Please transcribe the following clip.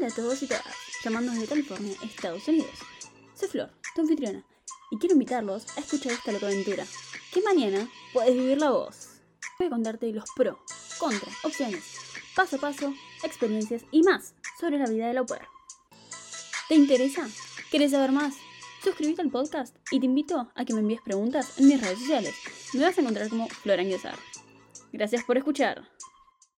Hola a todos y todas, llamando desde California, Estados Unidos. Soy Flor, tu anfitriona, y quiero invitarlos a escuchar esta loca aventura, que mañana puedes vivirla vos. Voy a contarte los pro, contra, opciones, paso a paso, experiencias y más sobre la vida de la pair. ¿Te interesa? ¿Quieres saber más? Suscríbete al podcast y te invito a que me envíes preguntas en mis redes sociales. Me vas a encontrar como Flor Anguiazar. Gracias por escuchar.